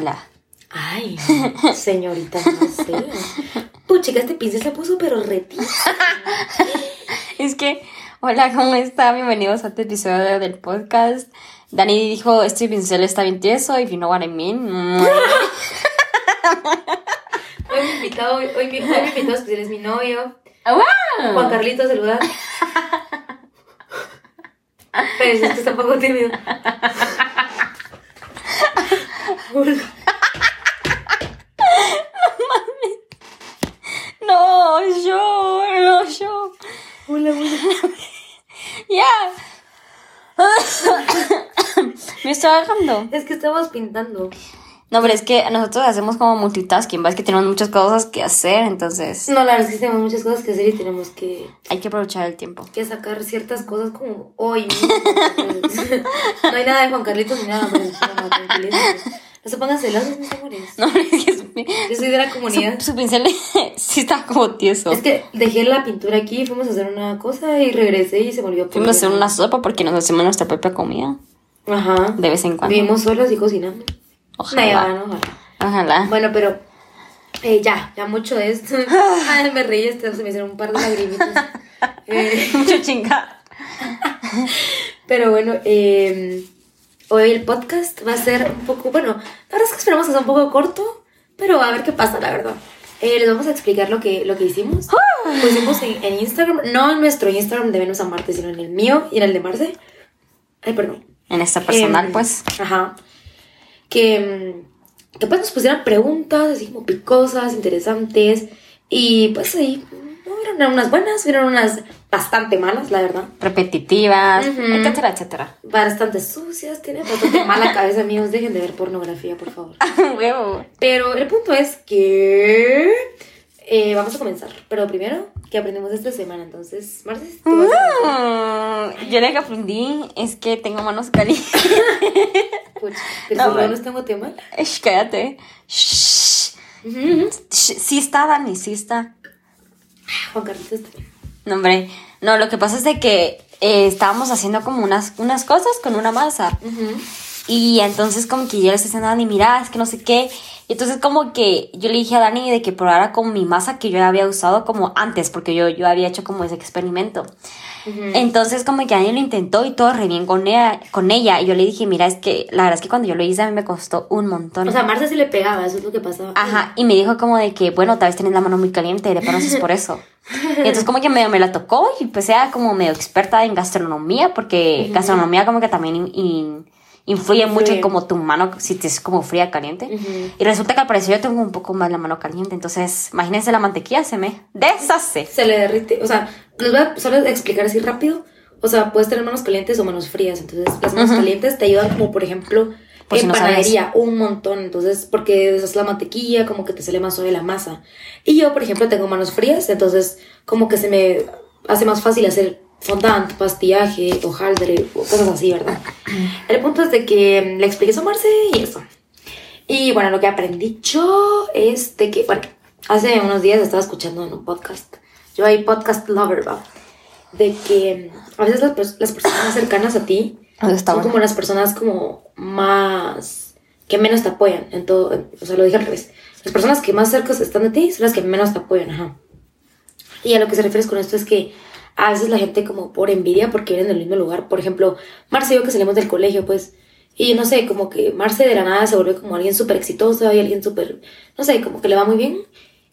Hola. Ay, señorita, no sé. Puchica, este pincel se puso pero retito. Es que, hola, ¿cómo está? Bienvenidos a este episodio del podcast. Dani dijo, este pincel está bien tieso, if you know what I mean. Hoy mi invitado, hoy, hoy mi, hoy mi invitado especial es mi novio, ¡Wow! Juan Carlitos del lugar. Pero es que está un poco tímido. Hola. No, yo, no, yo. Hola, hola. Ya. Me estoy bajando. Es que estamos pintando. No, pero es que nosotros hacemos como multitasking, ¿ves? Que tenemos muchas cosas que hacer, entonces No, la verdad es que tenemos muchas cosas que hacer y tenemos que, hay que aprovechar el tiempo. que sacar ciertas cosas como hoy mismo. No hay nada de Juan Carlitos ni nada, pero es. No se pongan celosos, mis amores. No, es que su, Yo soy de la comunidad. su, su pincel sí está como tieso. Es que dejé la pintura aquí, fuimos a hacer una cosa y regresé y se me olvidó Fuimos a hacer una sopa porque nos hacemos nuestra propia comida Ajá. de vez en cuando. Vivimos solas y cocinando. Ojalá. No, ojalá. Ojalá. Bueno, pero eh, ya, ya mucho de esto. Ay, me reí, este, se me hicieron un par de lagrimitas. Eh, Mucho chinga. pero bueno, eh, hoy el podcast va a ser un poco, bueno, la verdad es que esperamos que sea un poco corto, pero a ver qué pasa, la verdad. Eh, les vamos a explicar lo que, lo que hicimos. Lo hicimos en, en Instagram, no en nuestro Instagram de Venus a Marte, sino en el mío y en el de Marce. Ay, perdón. En esta personal, Em, pues. Ajá. Que, mm, que pues nos pusieran preguntas así como picosas, interesantes. Y pues ahí no, hubieron unas buenas, hubieron unas bastante malas, la verdad. Repetitivas, etcétera, etcétera. Bastante sucias, tienen bastante mala cabeza, amigos. Dejen de ver pornografía, por favor. Huevo. Pero el punto es que eh, vamos a comenzar. Pero primero, ¿qué aprendimos esta semana? Entonces, Marces, ¿tú vas a Mm, Yo lo que aprendí es que tengo manos calientes. Puch, pero No, bueno. no en Guatemala. Shh, cállate. Shh. Ujú. Shh, Sí está, Dani, sí está. Juan Carlos está. No, hombre. No, lo que pasa es de que eh, estábamos haciendo como unas, unas cosas con una masa. Y entonces como que yo le estoy diciendo a Dani, mira, es que no sé qué. Y entonces como que yo le dije a Dani de que probara con mi masa que yo había usado como antes, porque yo, yo había hecho como ese experimento. Entonces como que Dani lo intentó y todo re bien con ella, con ella. Y yo le dije, mira, es que la verdad es que cuando yo lo hice a mí me costó un montón. O sea, Marce se le pegaba, eso es lo que pasaba. Ajá, y me dijo como de que, bueno, tal vez tenés la mano muy caliente, de pronto es por eso. Y entonces como que medio me la tocó y pues era como medio experta en gastronomía, porque gastronomía como que también in- in- influye mucho en como tu mano, si te es como fría, caliente. Y resulta que al parecer yo tengo un poco más la mano caliente, entonces imagínense la mantequilla se me deshace. Se le derrite. O sea, les voy a solo explicar así rápido. O sea, puedes tener manos calientes o manos frías. Entonces, las manos calientes te ayudan como, por ejemplo, Por si en no sabes. panadería, un montón. Entonces, porque deshaces la mantequilla, como que te sale más suave la masa. Y yo, por ejemplo, tengo manos frías, entonces como que se me hace más fácil hacer fondant, pastillaje, hojaldre, cosas así, ¿verdad? El punto es de que le expliqué Marce y eso. Y bueno, lo que aprendí yo es de que, bueno, hace unos días estaba escuchando en un podcast. Yo hay podcast lover, ¿va? De que a veces las, las personas cercanas a ti Eso está son bueno. como las personas como más que menos te apoyan en todo, o sea, lo dije al revés. Las personas que más cerca están de ti son las que menos te apoyan, ajá. Y a lo que se refiere con esto es que a veces la gente como por envidia porque vienen del mismo lugar, por ejemplo, Marce y yo que salimos del colegio, pues, y no sé, como que Marce de la nada se vuelve como alguien súper exitoso y alguien súper, no sé, como que le va muy bien.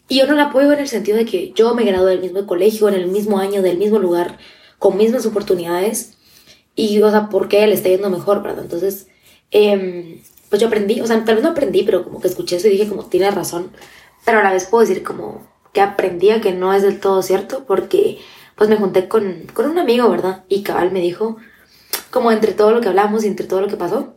Y yo no la apoyo en el sentido de que yo me gradué del mismo colegio, en el mismo año, del mismo lugar, con mismas oportunidades. Y, o sea, ¿por qué le está yendo mejor, verdad? Entonces, em, pues yo aprendí, o sea, tal vez no aprendí, pero como que escuché eso y dije como, tiene razón. Pero a la vez puedo decir como que aprendía que no es del todo cierto porque pues me junté con, con un amigo, ¿verdad? Y cabal me dijo, como entre todo lo que hablamos y entre todo lo que pasó,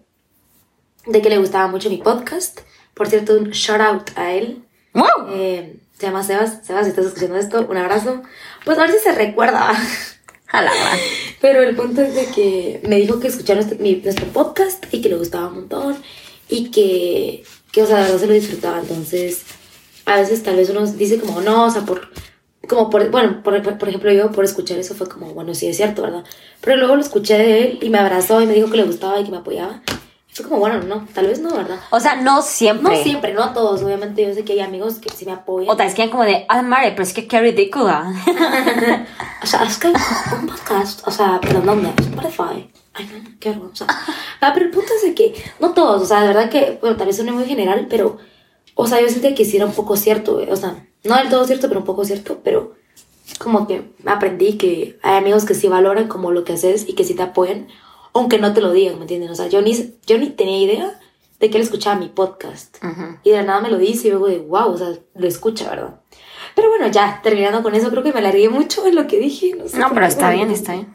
de que le gustaba mucho mi podcast. Por cierto, un shout out a él. ¡Wow! Eh, se llama Sebas. Sebas, si estás escuchando esto, un abrazo. Pues a ver si se recuerda. Jalaba. Pero el punto es de que me dijo que escuchara nuestro, mi- podcast y que le gustaba un montón y que, que, o sea, verdad se lo disfrutaba. Entonces, a veces tal vez uno dice como, no, o sea, por, como por, bueno, por- por ejemplo, yo por escuchar eso fue como, bueno, sí es cierto, ¿verdad? Pero luego lo escuché de él y me abrazó y me dijo que le gustaba y que me apoyaba. Soy como, bueno, no, tal vez no, ¿verdad? O sea, no siempre. No siempre, no a todos. Obviamente yo sé que hay amigos que sí me apoyan. O tal vez quedan como de, ah, madre, pero es que qué ridícula. O sea, es que un podcast, o sea, perdón, ¿dónde? Spotify. Ay, no, qué vergüenza. Ah, pero el punto es de que, no todos, o sea, de verdad que, bueno, tal vez suene muy general, pero, o sea, yo sentí que sí era un poco cierto, güey. o sea, no del todo cierto, pero un poco cierto, pero como que aprendí que hay amigos que sí valoran como lo que haces y que sí te apoyan, aunque no te lo digan, ¿me entienden? O sea, yo ni, yo ni tenía idea de que él escuchaba mi podcast. Y de la nada me lo dice y luego de, wow, o sea, lo escucha, ¿verdad? Pero bueno, ya, terminando con eso, creo que me alargué mucho en lo que dije. No, sé No, por pero está bien, está bien.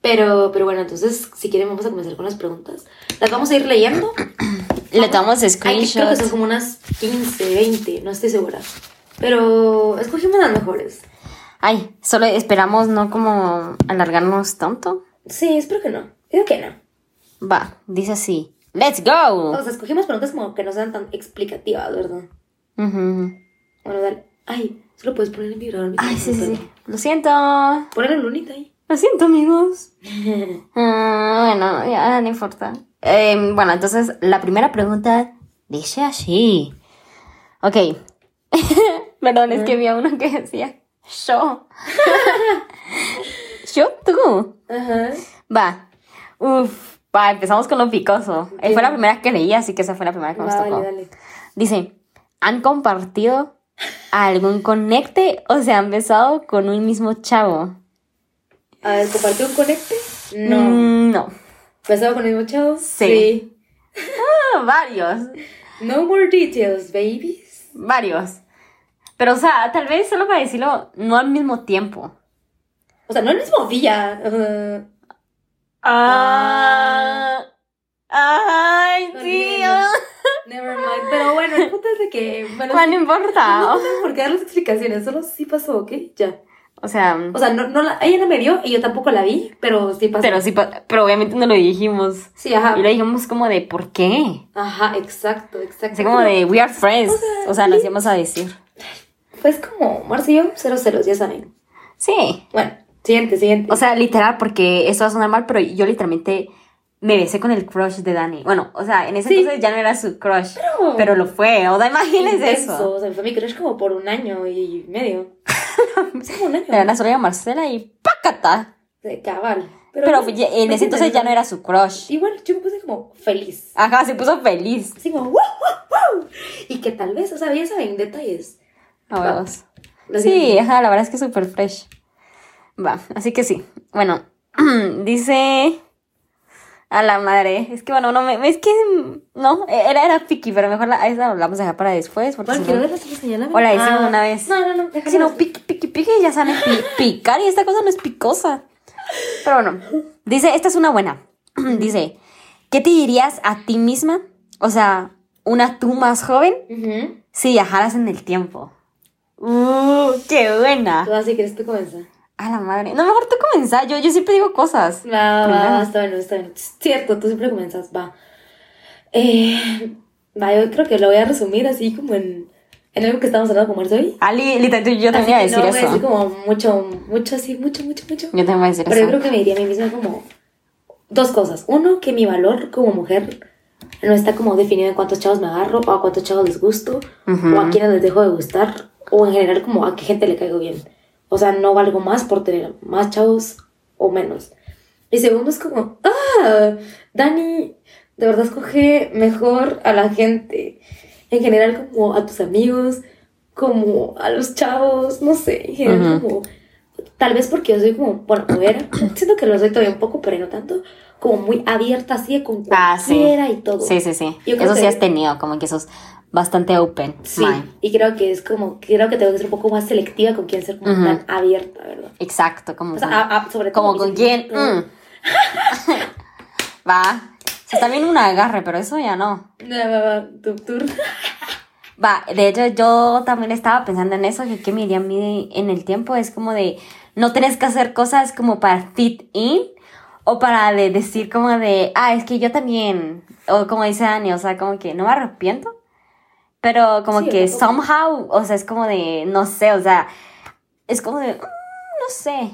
Pero, pero bueno, entonces, si quieren, vamos a comenzar con las preguntas. Las vamos a ir leyendo. Le Ay, que creo que son screenshots. como unas 15, 20, no estoy segura. Pero escogimos las mejores. Ay, solo esperamos no como alargarnos tanto. Sí, espero que no. Digo que no. Va, dice así. ¡Let's go! O sea, escogimos preguntas como que no sean tan explicativas, ¿verdad? Ujú. Bueno, dale. Ay, solo puedes poner en vibrador. Ay, sí, sí. Lo siento. Ponle la lunita ahí. Lo siento, amigos. Ah, bueno, ya no importa. Eh, bueno, entonces la primera pregunta dice así. Ok. Perdón, es que había uno que decía yo. yo, tú. Ajá. Va. Uf. Va, empezamos con lo picoso. Eh, Fue la primera que leí, así que esa fue la primera que nos tocó. dale, dale. Dice, ¿han compartido algún conecte o se han besado con un mismo chavo? A ver, ¿compartió un conecte? No. Mm, no. ¿Pasado con el mismo chavo? Sí. Ah, varios. No more details, babies. Varios. Pero, o sea, tal vez solo para decirlo, no al mismo tiempo. O sea, no el mismo día. Ah. Ay, No ah. Never mind. Pero bueno, el punto es de que. Bueno, no no importa. tengo por qué dar las explicaciones, solo sí pasó, ¿ok? Ya. O sea, O sea, no, no la, ella no me vio y yo tampoco la vi, pero sí pasó. pero sí, pero obviamente no lo dijimos. Sí, ajá. Y lo dijimos como de, ¿por qué? Ajá, exacto, exacto. Así como de, we are friends. O sea, nos íbamos a decir. Pues como Marcillo, cero ceros, ya saben. Sí. Bueno, siguiente, siguiente. O sea, literal, porque esto va a sonar mal, pero yo literalmente me besé con el crush de Dani. Bueno, o sea, en ese Sí. entonces ya no era su crush, Pero- pero, lo fue. O sea, imagínense Intenso, eso. O sea, fue mi crush como por un año y medio. sí, como un año. Era una sola Marcela y ¡pácata! De cabal. Pero, ya- en ese entonces ya no era su crush. Igual yo me puse como feliz. Ajá, se puso feliz. Así como, wow, wow, wow. Y que tal vez, o sea, ya saben, detalles. Lo Sí, ajá, la verdad es que es súper fresh. Va, así que sí. Bueno, dice... A la madre. Es que bueno, no me... Es que... No, era, era piqui, pero mejor la, esa la vamos a dejar para después. Porque Bueno, si quiero no-. O la hicimos una vez. No, no, no. Si no, piqui, piqui, piqui, ya saben pi- picar y esta cosa no es picosa. Pero bueno, dice, esta es una buena. Dice, ¿qué te dirías a ti misma? O sea, una tú más joven si viajaras en el tiempo. ¡Uh, qué buena! Tú así quieres tú comenzar. A la madre. No, mejor tú comenzar. Yo, yo siempre digo cosas. Va, va, va, está bien, está bien. Cierto, tú siempre comienzas, va. Eh, va, yo creo que lo voy a resumir así como en, en algo que estamos hablando como hoy. Ali, literalmente yo también iba a decir no voy a eso. decir como mucho, mucho así, mucho, mucho, mucho. Yo también voy a decir Pero yo eso. creo que me diría a mí misma como dos cosas. Uno, que mi valor como mujer no está como definido en cuántos chavos me agarro o a cuántos chavos les gusto Ujú. o a quiénes les dejo de gustar o en general como a qué gente le caigo bien. O sea, no valgo más por tener más chavos o menos. Y segundo es como, ah, Dani, de verdad escoge mejor a la gente. En general como a tus amigos, como a los chavos, no sé, en general como Tal vez porque yo soy como, bueno, era, siento que lo soy todavía un poco, pero no tanto, como muy abierta así con Ah, sí. cualquiera y todo. Sí, sí, sí. Yo Eso sí has tenido, como que sos bastante open. Sí, mind. y creo que es como, creo que tengo que ser un poco más selectiva con quién ser como tan abierta, ¿verdad? Exacto, como, O sea, con- a- a- sobre todo como con quién. mm. Va. O sea, también un agarre, pero eso ya no. No, va, va, tu turno. Va, de hecho yo también estaba pensando en eso, que qué me iría a mí en el tiempo, es como de, no tenés que hacer cosas como para fit in, o para de decir como de, ah, es que yo también, o como dice Dani, o sea, como que no me arrepiento, pero como Sí, que somehow, o sea, es como de, no sé, o sea, es como de, mm, no sé,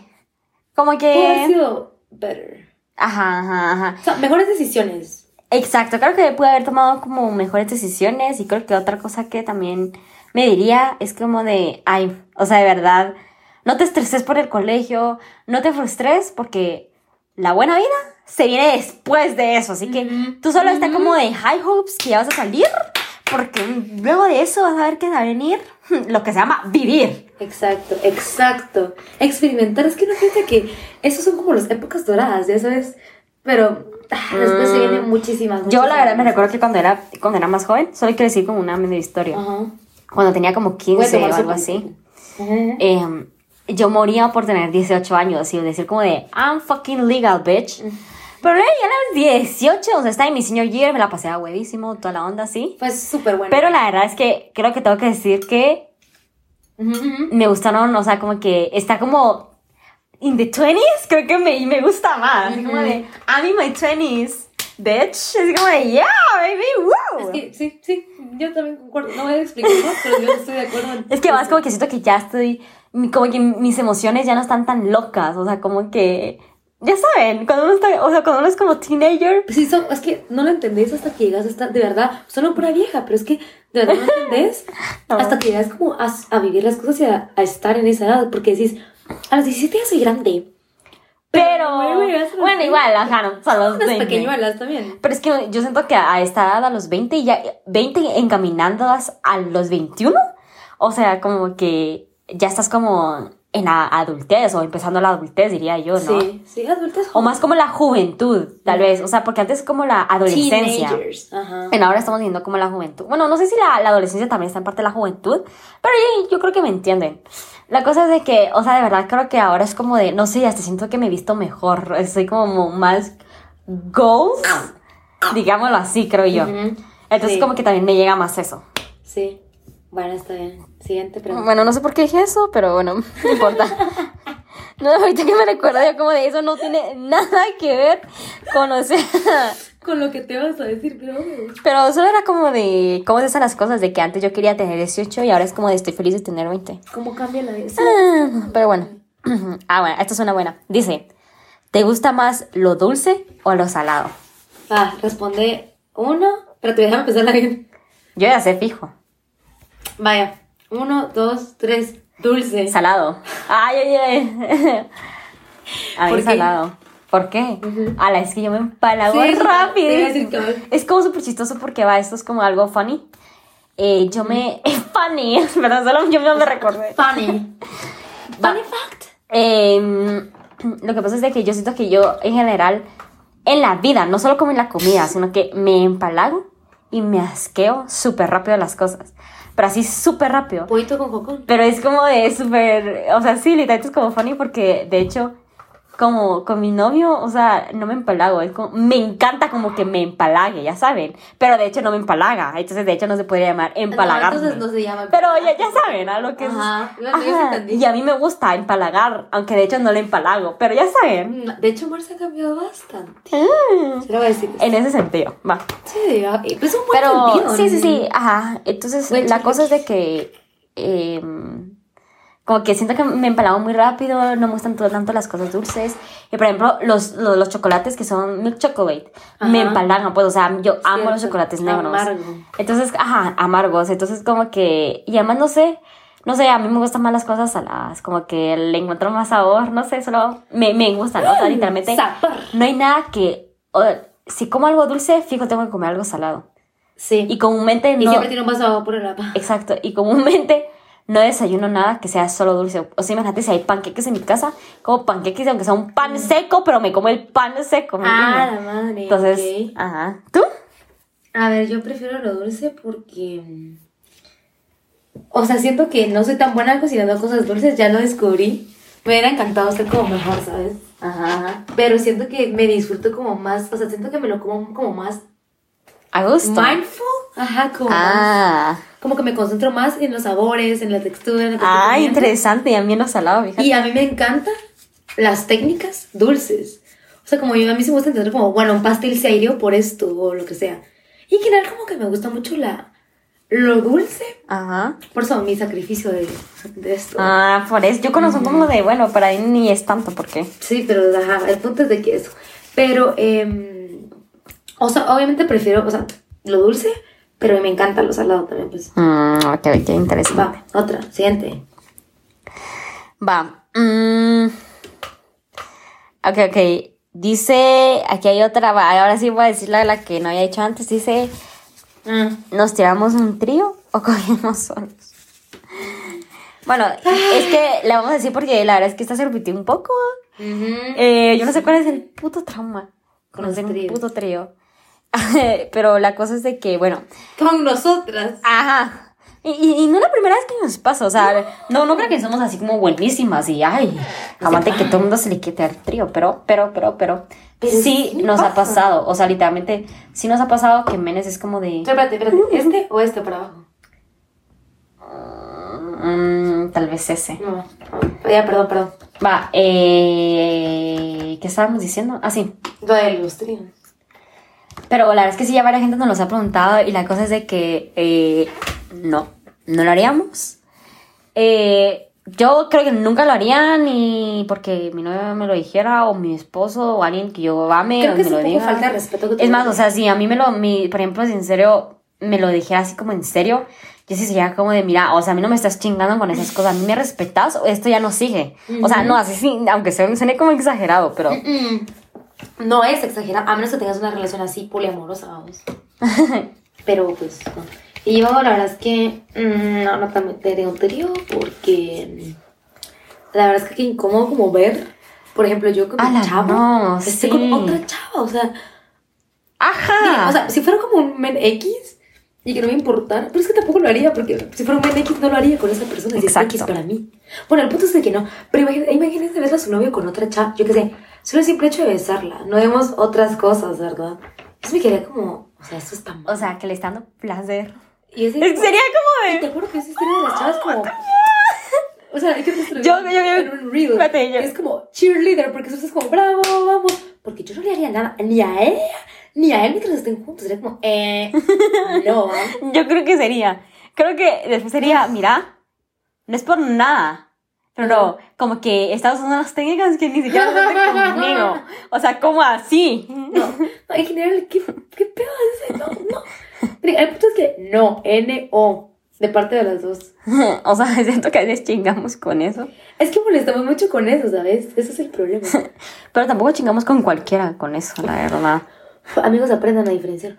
como Pudo que, sido better. ajá, ajá, ajá, O sea, mejores decisiones. Exacto, creo que pude haber tomado como mejores decisiones y creo que otra cosa que también me diría es como de, ay, o sea, de verdad, no te estreses por el colegio, no te frustres porque la buena vida se viene después de eso, así que tú solo está como de high hopes que ya vas a salir porque luego de eso vas a ver que va a venir lo que se llama vivir. Exacto, exacto. Experimentar, es que no fíjate que esos son como las épocas doradas, ya sabes, pero ah, después se vienen muchísimas. Yo la muchísimas verdad me recuerdo que cuando era, cuando era más joven, solo quiero decir como una media historia. Ajá. Cuando tenía como 15 Puede o algo así. Eh, yo moría por tener 18 años y decir como de, I'm fucking legal, bitch. Pero eh, ya a los 18, o sea, estaba en mi senior year, me la pasé a huevísimo, toda la onda así. Fue súper bueno. Pero la verdad es que creo que tengo que decir que me gustaron, o sea, como que está como in the 20s, creo que me, me gusta más. Así Como de, I'm in my 20s, bitch. Es como de, yeah, baby, woo. Es que sí, sí, yo también concuerdo. No voy a explicar más, pero yo estoy de acuerdo. en- Es que más como que siento que ya estoy, como que mis emociones ya no están tan locas, o sea, como que, ya saben, cuando uno está, o sea, cuando uno es como teenager, Sí, son, es que no lo entendés hasta que llegas hasta, de verdad, solo pura vieja, pero es que de verdad no entendés No. hasta que llegas como a, a vivir las cosas y a, a estar en esa edad, porque decís, a los 17 ya soy grande. pero, a los bueno, 20. igual, ajá, no, son los Unas 20. pequeñuelas también. Pero es que yo siento que a esta edad, a los 20, ya 20 encaminándolas a los 21, o sea, como que ya estás como en la adultez o empezando la adultez, diría yo, ¿no? Sí, sí, adultos. O más como la juventud, tal vez, o sea, porque antes es como la adolescencia. Teenagers. Ajá. En ahora estamos viendo como la juventud. Bueno, no sé si la, la adolescencia también está en parte de la juventud, pero yo, yo creo que me entienden. La cosa es de que, o sea, de verdad creo que ahora es como de, no sé, hasta siento que me he visto mejor. Estoy como más goals, digámoslo así, creo yo. Ujú. Entonces Sí. como que también me llega más eso. Sí. Bueno, está bien. Siguiente pregunta. Bueno, no sé por qué dije eso, pero bueno, no importa. No, ahorita que me recuerdo yo como de eso no tiene nada que ver con, o sea... Con lo que te vas a decir, pero. Pero solo era como de cómo se hacen las cosas, de que antes yo quería tener 18 y ahora es como de estoy feliz de tener 20. ¿Cómo cambia la vida? Ah, Pero bueno. Ah, bueno, esta es una buena. Dice, ¿te gusta más lo dulce o lo salado? Ah, responde uno. Espérate, déjame pensarla bien. Yo ya sé fijo. Vaya. Uno, dos, tres. Dulce. Salado. Ay, ay, ay. A salado. ¿Por qué? A la es que yo me empalago Sí, rápido. va. Es como súper chistoso porque va, esto es como algo funny. Eh, yo me... funny, perdón, solo yo no me recordé. Funny. Funny fact. Em, lo que pasa es de que yo siento que yo en general en la vida, no solo como en la comida, sino que me empalago y me asqueo súper rápido las cosas. Pero así súper rápido. Pollito con cocón. Pero es como de súper, o sea, sí, literalmente es como funny porque de hecho, como con mi novio, o sea, no me empalago, es como, me encanta como que me empalague, ya saben, pero de hecho no me empalaga, entonces de hecho no se podría llamar empalagar. No, entonces no se llama Pero ya, empalagar. ya saben, a lo que es. Ajá, yo- yo sí Ajá, entendí. Y a mí me gusta empalagar, aunque de hecho no le empalago, pero ya saben. Mm, De hecho, Mar se ha cambiado bastante. Mm. Se lo voy a decir. En ese sentido, va. Sí, ah, es un buen Pero sentido, sí, sí, sí, ajá. Entonces, la cosa es de que em, como que siento que me empalago muy rápido, no me gustan tanto las cosas dulces. Y por ejemplo, los, los, los chocolates que son milk chocolate, me Ajá. empalagan, pues, o sea, yo amo los chocolates negros. amargo. Entonces, ajá, amargos. Entonces, como que, y además, no sé, no sé, a mí me gustan más las cosas saladas, como que le encuentro más sabor, no sé, solo me, me gustan, o sea, literalmente. Sabor. No hay nada que, o- si como algo dulce, fijo, tengo que comer algo salado. Sí. Y comúnmente Y no. siempre tiene un agua por el. Exacto. Y comúnmente no desayuno nada que sea solo dulce. O sea, imagínate si hay panqueques en mi casa, como panqueques, aunque sea un pan seco, pero me como el pan seco. ¿me Ah, la madre. Entonces, ajá. ¿Tú? A ver, yo prefiero lo dulce porque. mm, O sea, siento que no soy tan buena cocinando cosas dulces, ya lo descubrí. Me hubiera encantado ser como mejor, ¿sabes? Ajá, ajá. Pero siento que me disfruto como más, o sea, siento que me lo como como más gusto. mindful. Ajá, como más- Ah. Como que me concentro más en los sabores, en la textura, en estoy Ah, interesante. Y a mí en lo salado, fíjate. Y a mí me encantan las técnicas dulces. O sea, como yo, a mí sí me gusta entender como, bueno, un pastel serio por esto o lo que sea. Y en general como que me gusta mucho la, lo dulce. Ajá. Por eso mi sacrificio de, de esto. Ah, por eso. Yo conozco como de, bueno, para mí ni es tanto, porque. Sí, pero ajá, el punto es de que eso. Pero, em, O sea, obviamente prefiero, o sea, lo dulce, pero me encanta lo salado también, pues. Mm, ok, ok, interesante. Va, otra, siguiente. Va. mm, ok, ok. Dice, aquí hay otra, va, ahora sí voy a decir la, la que no había dicho antes. Dice, ¿nos tiramos un trío o cogemos solos? Bueno, es que la vamos a decir porque la verdad es que esta se repitió un poco. Eh, yo no sé cuál es el puto trauma con Con hacer los un puto trío. Pero la cosa es de que, bueno, Con nosotras. Ajá. Y, y, y no es la primera vez que nos pasa, o sea, no, no creo que somos así como buenísimas y, ay, aguante que todo el mundo se le quite al trío, pero, pero, pero, pero, Pero sí nos ha pasa. pasado, o sea, literalmente, sí nos ha pasado que Menes es como de, Espérate, espérate, ¿este o este para abajo? mm, tal vez ese. No, no, ya, perdón, perdón. Va, eh, ¿qué estábamos diciendo? Ah, sí. Lo de los tríos. Pero la verdad es que sí, ya varias gente nos los ha preguntado y la cosa es de que eh, no, no lo haríamos. Eh, yo creo que nunca lo haría ni porque mi novio me lo dijera o mi esposo o alguien que yo ame Creo que me es lo un poco diga. falta de respeto que Es más, o sea, si a mí me lo, mi, por ejemplo, si en serio me lo dijera así como en serio, yo sí sería como de, mira, o sea, a mí no me estás chingando con esas cosas, a mí me respetas o esto ya no sigue. O sea, no, así sí, aunque suene como exagerado, pero... Mm, No es exagerado, a menos que tengas una relación así poliamorosa, vamos. Pero pues no. Y yo la verdad es que mm, no, no te meteré un trío porque mm, la verdad es que qué incómodo como ver, por ejemplo, yo con mi chavo, no, estoy sí. con otra chava, o sea, ¡Ajá! mira, o sea, si fuera como un men X y que no me importara, pero es que tampoco lo haría porque si fuera un men X no lo haría con esa persona, si es. X para mí. Bueno, el punto es de que no, pero imagínate, imagínate ver a su novio con otra chava, yo qué sé, solo el simple hecho de besarla, no vemos otras cosas, ¿verdad? Yo me quedé como, o sea, esto está mal. O sea, que le está dando placer. Y ese- Sería como y te de. juro que esa historia de las chavas como... O sea, hay que Yo- yo- yo- en un reel. espérate, yo- Es como cheerleader, porque eso es como, bravo, vamos. Porque yo no le haría nada, ni a ella, ni a él mientras estén juntos. Sería como, eh, no. Yo creo que sería. Creo que después sería, mira, no es por nada. Pero no, como que estás usando unas técnicas que ni siquiera se hacen conmigo. O sea, como así. No, no, en general, ¿qué, qué pedo es ese? No, no. Mira, el punto es que no, N-O, de parte de las dos. O sea, siento que a veces chingamos con eso. Es que molestamos mucho con eso, ¿sabes? Ese es el problema. Pero tampoco chingamos con cualquiera con eso, la verdad. Amigos, aprendan a diferenciar.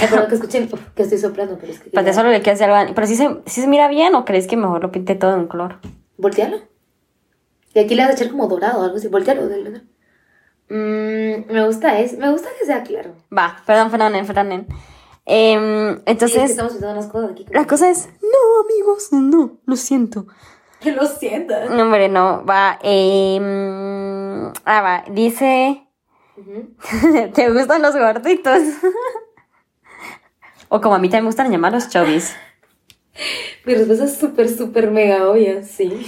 Perdón que escuchen uf, que estoy soplando, pero es que... Pero solo le queda hacer algo. Pero si se, si se mira bien o crees que mejor lo pinte todo en un color. Voltealo. Y aquí le vas a echar como dorado o algo así. Voltealo. Mm, me gusta es, me gusta que sea claro. Va, perdón, perdonen, perdonen. Em, Sí, es que entonces, estamos unas cosas aquí. la cosa es, no, amigos, no, lo siento. Que lo sientan. No, hombre, no, va, em, ah, va, dice. ¿te gustan los gorditos? o como a mí también me gustan llamar los chovis. Mi respuesta es súper, súper mega obvia, sí.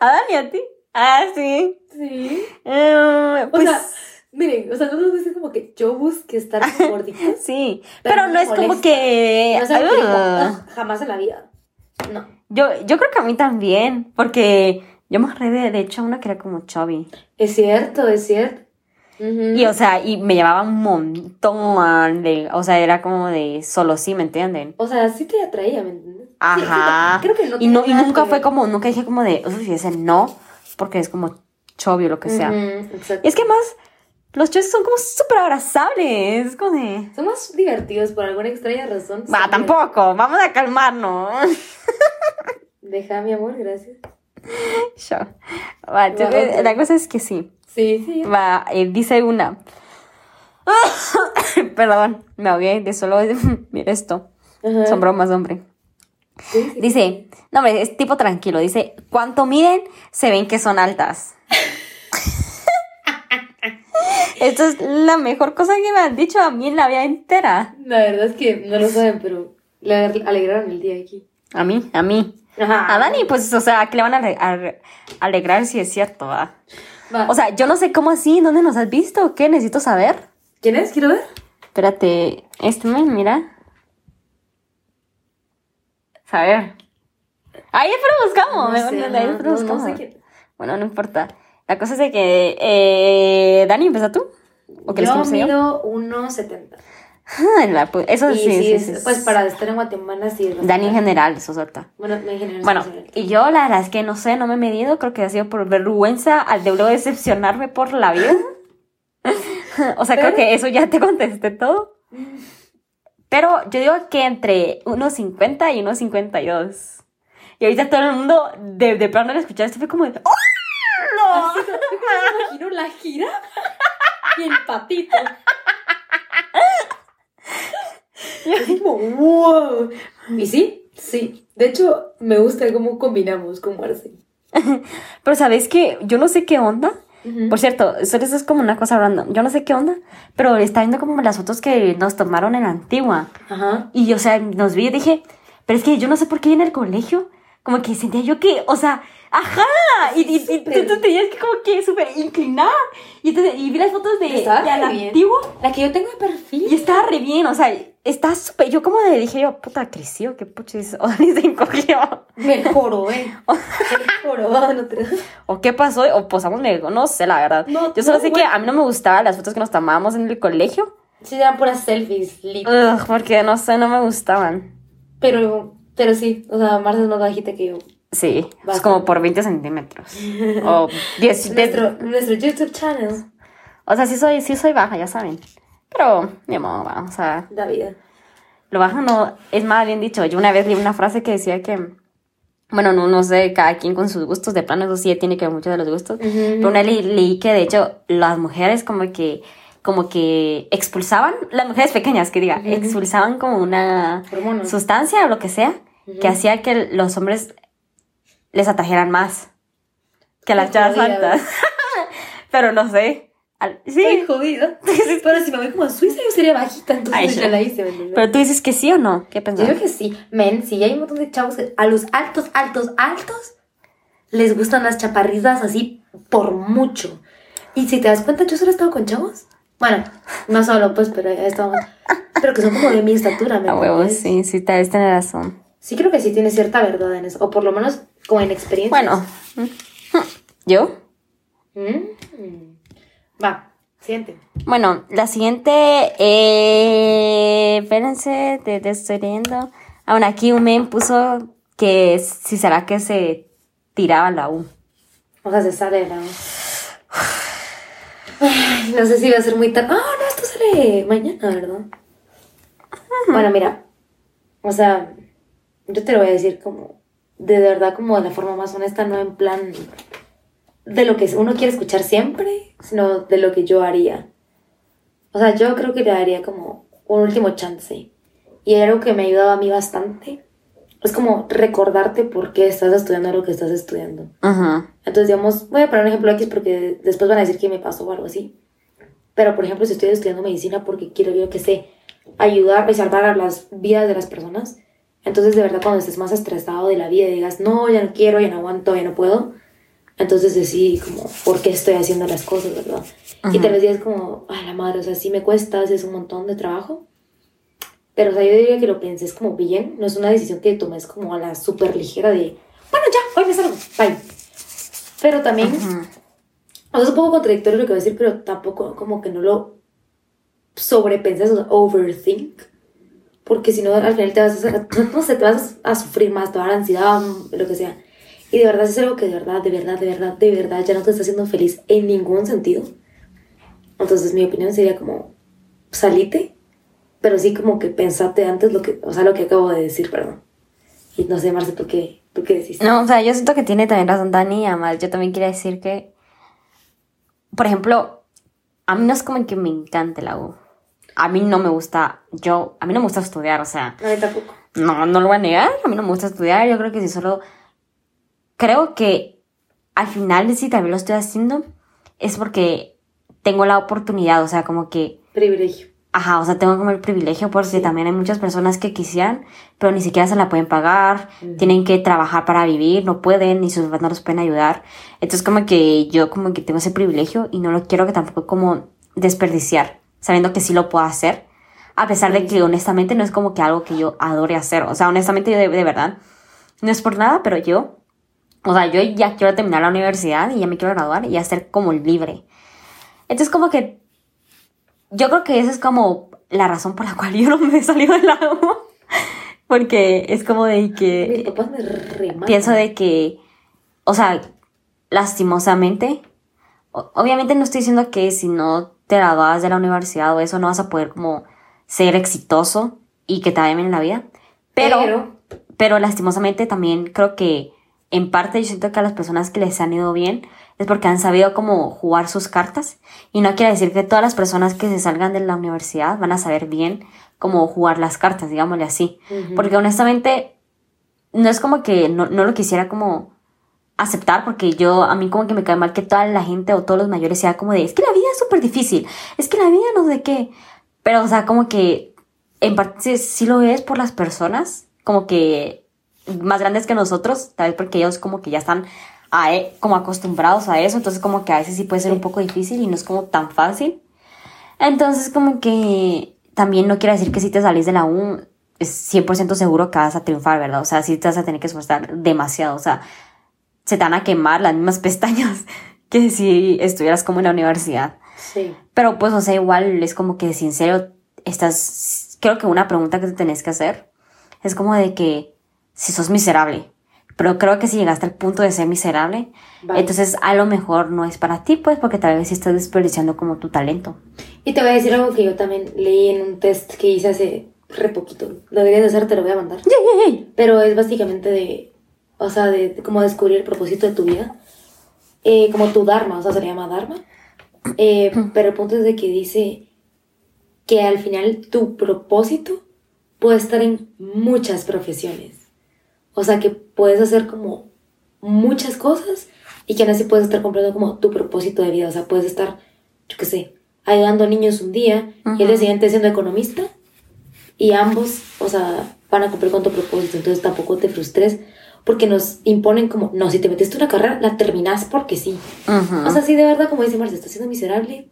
¿A Dani, a ti? Ah, sí. Sí. O pues, sea, miren, o sea, no nos dicen como que yo busque estar como gorditos. sí, pero pero, no no es como que... No es que. "Ugh, jamás en la vida. No. Yo, yo creo que a mí también, porque yo me agarré de, de hecho una que era como chubby. Es cierto, es cierto. Y o sea, y me llevaba un montón de, o sea, era como de solo sí, ¿me entienden? O sea, sí te atraía, ¿me entiendes? Ajá. sí, creo que no y no, y nunca fue como, nunca dije como de, uy, ese no, porque es como chubby o lo que sea. Exacto. Y es que más, los chubbies son como súper abrazables, es como de... Son más divertidos por alguna extraña razón. Va, tampoco, vamos a calmarnos. Deja, mi amor, gracias. Yo. Va, yo Va, creo- ok. la cosa es que sí. Sí, sí. Va, eh, dice una. Perdón, me ahogué de solo mira esto. Ajá. Son bromas, hombre. Sí, sí. Dice, no, hombre, es tipo tranquilo. Dice, ¿cuánto miden? Se ven que son altas. Esto es la mejor cosa que me han dicho a mí en la vida entera. La verdad es que no lo saben, pero le alegraron el día aquí. A mí, a mí. Ajá. A Dani, pues, o sea, que le van a- alegrar si es cierto, ¿va? Va. O sea, yo no sé cómo así, ¿dónde nos has visto? ¿Qué? Necesito saber. ¿Quién es? Quiero ver. Espérate, este men, mira. A ver. Ahí después lo buscamos. No ahí después lo no sé. Bueno, no importa. La cosa es de que, eh, Dani, ¿empieza tú? ¿O que yo? mido 1,70. La eso sí, sí, sí, sí, pues para estar en Guatemala sí. es Dani en general, eso suelta. Bueno, en general. Bueno, y yo la verdad es que no sé, no me he medido, creo que ha sido por vergüenza al de decepcionarme por la vida. o sea, creo que eso ya te contesté todo. Pero yo digo que entre 1.50 y 1.52. Y ahorita todo el mundo, de, de plano al escuchar esto, fue como de, ¡Oh! ¡No! Me imagino la gira y el patito. Así como, wow. Y sí, sí. De hecho, me gusta cómo combinamos con Marce. Pero ¿sabes qué? Yo no sé qué onda. Ujú. Por cierto, eso es como una cosa hablando. Yo no sé qué onda, pero está viendo como las fotos que nos tomaron en la antigua. Ajá. Y, o sea, nos vi y dije, pero es que yo no sé por qué en el colegio, como que sentía yo que, o sea, ajá, y, y, y tú, tú tenías que como que súper inclinar. Y, entonces, y vi las fotos de, de a la re bien. antigua La que yo tengo de perfil. y estaba re bien, o sea, está súper, yo como de dije yo, puta, creció, qué puchis, o ni se encogió. Mejoró, eh. Mejoró, no te... O qué pasó, o posamos no sé, la verdad. No, yo solo no, sé que a mí no me gustaban las fotos que nos tomábamos en el colegio, Sí, eran puras selfies, lit. Ugh, porque no sé, no me gustaban. Pero, pero sí, o sea, Marce es más bajita que yo. Sí, es como por 20 centímetros. O 10. de- Nuestro, nuestro YouTube channel. o sea, sí soy, sí soy baja, ya saben. Pero, ni modo, va, o sea, Da vida. lo baja no es más bien dicho. Yo una vez leí una frase que decía que, bueno, no, no sé, cada quien con sus gustos, de plano eso sí tiene que ver mucho de los gustos. Pero una leí, leí que de hecho las mujeres como que, como que expulsaban, las mujeres pequeñas que diga, expulsaban como una Hormonas. sustancia o lo que sea, que hacía que los hombres les atrajeran más que las Qué chavas altas. Pero no sé. Sí. Estoy jodida. Pero si me voy como a Suiza, yo sería bajita, entonces Ay, ya la hice, ¿me entiendes? Pero tú dices que sí o no. ¿Qué Yo pensás? creo que sí. Men, sí, hay un montón de chavos que a los altos, altos, altos les gustan las chaparritas así por mucho. Y si te das cuenta, yo solo he estado con chavos. Bueno, no solo, pues, pero ya estamos. Pero que son como de mi estatura, ¿me A huevos, sí, sí, tal vez tenés razón. Sí, creo que sí tiene cierta verdad en eso. O por lo menos como en experiencia. Bueno, ¿yo? Mm. Va, siente. Bueno, la siguiente, eh, espérense, te, te estoy leyendo. Aún aquí un men puso que si será que se tiraba la U. O sea, se sale de la... Ay, no sé si va a ser muy tarde. Ah, no, esto sale mañana, ¿verdad? Bueno, mira. O sea, yo te lo voy a decir como... De verdad, como de la forma más honesta, no en plan... De lo que uno quiere escuchar siempre, sino de lo que yo haría. O sea, yo creo que le daría como un último chance. Y algo que me ha ayudado a mí bastante. Es como recordarte por qué estás estudiando lo que estás estudiando. Ajá. Entonces, digamos, voy a poner un ejemplo X porque después van a decir que me pasó o algo así. Pero, por ejemplo, si estoy estudiando medicina porque quiero, yo que sé, ayudar y salvar a las vidas de las personas, entonces, de verdad, cuando estés más estresado de la vida y digas, no, ya no quiero, ya no aguanto, ya no puedo, entonces decidí como, ¿por qué estoy haciendo las cosas, verdad? Y te lo digas como, ay, la madre, o sea, sí me cuesta, sí es un montón de trabajo. Pero, o sea, yo diría que lo pienses como bien, no es una decisión que tomes como a la súper ligera de, bueno, ya, hoy me salgo, bye. Pero también, o sea, es un poco contradictorio lo que voy a decir, pero tampoco como que no lo sobrepenses, o sea, overthink. Porque si no, al final te vas a, no sé, te vas a sufrir más, te va a dar ansiedad, lo que sea. Y de verdad, es algo que de verdad, de verdad, de verdad, de verdad ya no te está haciendo feliz en ningún sentido. Entonces, mi opinión sería como, salite, pero sí como que pensate antes lo que, o sea, lo que acabo de decir, perdón. Y no sé, Marce, ¿tú qué, tú qué decís? No, o sea, yo siento que tiene también razón Dani, y además yo también quería decir que, por ejemplo, a mí no es como que me encante la U. A mí no me gusta, yo, a mí no me gusta estudiar, o sea, A mí tampoco. no, no lo voy a negar, a mí no me gusta estudiar, yo creo que si solo, creo que al final si también lo estoy haciendo es porque tengo la oportunidad, o sea, como que Privilegio. Ajá, o sea, tengo como el privilegio porque también hay muchas personas que quisieran, pero ni siquiera se la pueden pagar, tienen que trabajar para vivir, no pueden, ni sus papás no los pueden ayudar. Entonces como que yo como que tengo ese privilegio y no lo quiero que tampoco como desperdiciar, sabiendo que sí lo puedo hacer, a pesar de que honestamente no es como que algo que yo adore hacer. O sea, honestamente yo de, de verdad, no es por nada, pero yo O sea, yo ya quiero terminar la universidad y ya me quiero graduar y ya ser como libre. Entonces como que yo creo que esa es como la razón por la cual yo no me he salido del lago. Porque es como de que... Mis papás me rematan. Pienso de que, o sea, lastimosamente, obviamente no estoy diciendo que si no te graduas de la universidad o eso no vas a poder como ser exitoso y que te vaya bien en la vida. Pero, pero, Pero- lastimosamente también creo que en parte yo siento que a las personas que les han ido bien es porque han sabido cómo jugar sus cartas y no quiere decir que todas las personas que se salgan de la universidad van a saber bien cómo jugar las cartas, digámosle así. Ujú. Porque honestamente no es como que no, no lo quisiera como aceptar porque yo a mí como que me cae mal que toda la gente o todos los mayores sea como de es que la vida súper difícil, es que la vida no sé qué, pero o sea como que en parte sí, lo es por las personas como que más grandes que nosotros, tal vez porque ellos como que ya están e- como acostumbrados a eso, entonces como que a veces sí puede ser un poco difícil y no es como tan fácil. Entonces como que también no quiere decir que si te salís de la U es 100% seguro que vas a triunfar, ¿verdad? O sea, sí te vas a tener que esforzar demasiado, o sea, se te van a quemar las mismas pestañas que si estuvieras como en la universidad. Sí. Pero pues, o sea, igual es como que sincero, estás, creo que una pregunta que te tenés que hacer es como de que si sos miserable, pero creo que si llegaste al punto de ser miserable, Vale. entonces a lo mejor no es para ti, pues, porque tal vez estás desperdiciando como tu talento. Y te voy a decir algo que yo también leí en un test que hice hace re poquito. Lo deberías de hacer, te lo voy a mandar. Pero es básicamente de, o sea, de, de cómo descubrir el propósito de tu vida. Eh, como tu Dharma, o sea, se le llama Dharma. Eh, pero el punto es de que dice que al final tu propósito puede estar en muchas profesiones. O sea, que puedes hacer como muchas cosas y que aún así puedes estar cumpliendo como tu propósito de vida. O sea, puedes estar, yo qué sé, ayudando a niños un día y el día Ujú. siguiente siendo economista y ambos, o sea, van a cumplir con tu propósito. Entonces tampoco te frustres porque nos imponen como, no, si te metiste una carrera, la terminas porque sí. O sea, sí, de verdad, como dice Marcia, estás siendo miserable.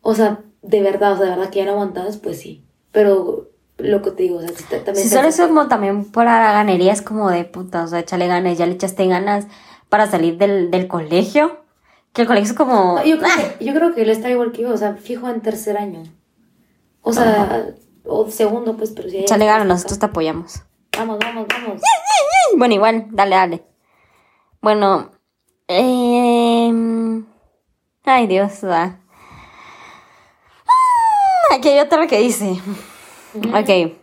O sea, de verdad, o sea, de verdad que ya no aguantabas, pues sí. Pero lo que te digo, o sea, si también... Si solo es como también por ganería, es como de puta, o sea, échale ganas, ya le echaste ganas para salir del, del colegio. Que el colegio es como. No, yo, creo que, yo creo que él está igual que yo, o sea, fijo en tercer año. O sea, o segundo, pues, pero si Échale ganas, nosotros te apoyamos. Vamos, vamos, vamos. Bueno, igual, dale, dale. Bueno, eh... ay Dios, da. Ah, Aquí hay otro que dice. Ok.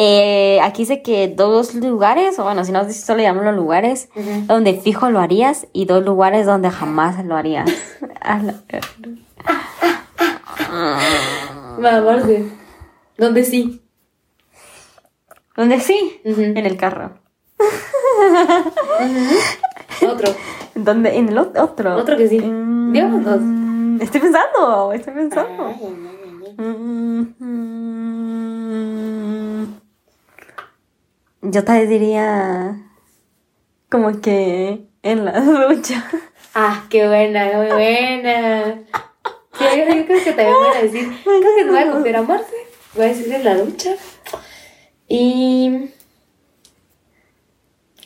Eh, aquí dice que dos lugares, o bueno, si no solo llaman los lugares, donde fijo lo harías y dos lugares donde jamás lo harías. Marcia. ¿Dónde sí? Donde sí, en el carro. Otro. Donde, en el ot- otro. Otro que sí. Mm, Digamos dos. Estoy pensando, estoy pensando. Ay, ay, ay, ay. Mm, Yo te diría como que en la ducha. Ah, qué buena, muy buena. Sí, yo, yo creo que también voy a decir, creo que te voy a copiar a Marce. Voy a decir en la ducha. Y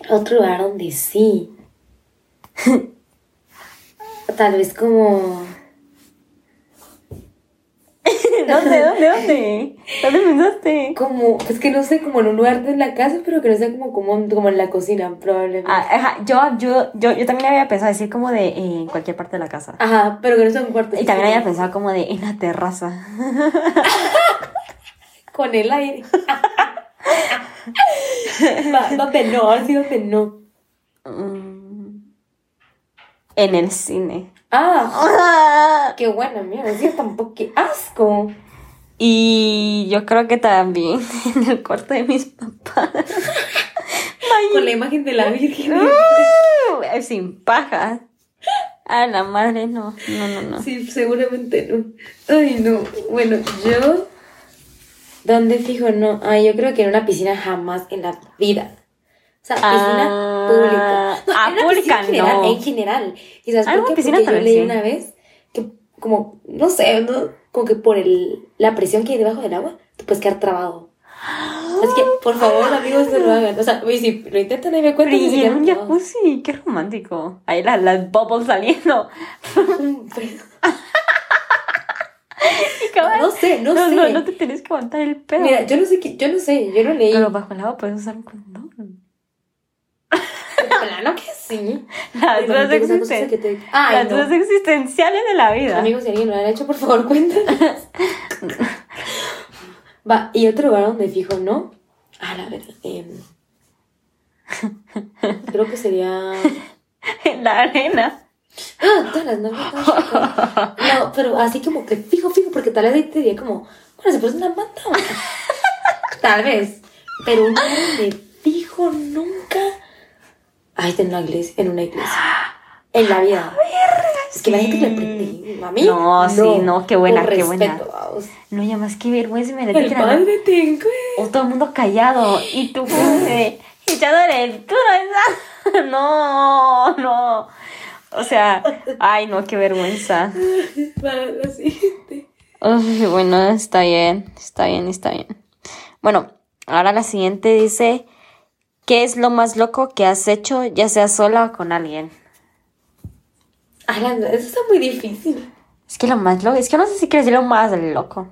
otro lugar donde sí. Tal vez como ¿Dónde, dónde, dónde? ¿Dónde pensaste? como es que no sé como en un lugar de la casa pero que no sea como como, como en la cocina probablemente Ah, ajá, yo, yo, yo, yo también había pensado decir como de eh, en cualquier parte de la casa. ajá pero que no sea un cuarto Y también había pensado como de en la terraza. con el aire Va, ¿Dónde no? Ahora sí, ¿dónde no? Mm, En el cine. Ah, qué buena mierda, sí, tampoco, qué asco. Y yo creo que también en el cuarto de mis papás. Con la imagen de la Virgen. Uh, Sin paja. A la madre, no. No, no, no. Sí, seguramente no. Ay, no. Bueno, yo. ¿Dónde fijo? No. Ay, yo creo que en una piscina jamás en la vida. O sea, piscina Ah, pública. ah, en una pública piscina general, no. En general. ¿Y sabes Ah, por no, qué? piscina Porque yo leí sí. una vez que, como, no sé, ¿no? como que por el, la presión que hay debajo del agua, te puedes quedar trabado. Así que, por favor, amigos, no lo hagan. O sea, si lo intentan ahí me cuentan. Y ni en un no. jacuzzi, qué romántico. Ahí las, las bubbles saliendo. Cabal, No sé, no, no, sé. no, no te tienes que aguantar el pedo. Mira, yo no sé, qué- yo no sé, yo no leí. Pero bajo el agua puedes usar un condón. Claro que sí. Las dudas, existen- que te- Ay, las no. dudas existenciales de la vida. Amigos, si alguien lo han hecho, por favor, cuéntanos. Va, y otro lugar donde fijo, ¿no? Ah, la verdad. em, creo que sería. En la arena. Ah, todas chicas. No, pero así como que fijo, fijo, porque tal vez ahí te diría como, bueno, se puede una banda. Tal vez. Pero un donde fijo nunca. Ay, en una iglesia. En una iglesia. En la vida. Es que la gente que le prende. A mí. No, sí, no, qué buena, qué buena. vamos. No, ya más que vergüenza me la El padre tengo. O todo el mundo callado. Y tú de, echándole tú no estás- No, no. O sea, ay, no, qué vergüenza. Para la siguiente. Uy, bueno, está bien, está bien, está bien. Bueno, ahora la siguiente dice, ¿qué es lo más loco que has hecho, ya sea sola o con alguien? La- eso está muy difícil. Es que lo más loco, es que no sé si quieres decir lo más loco.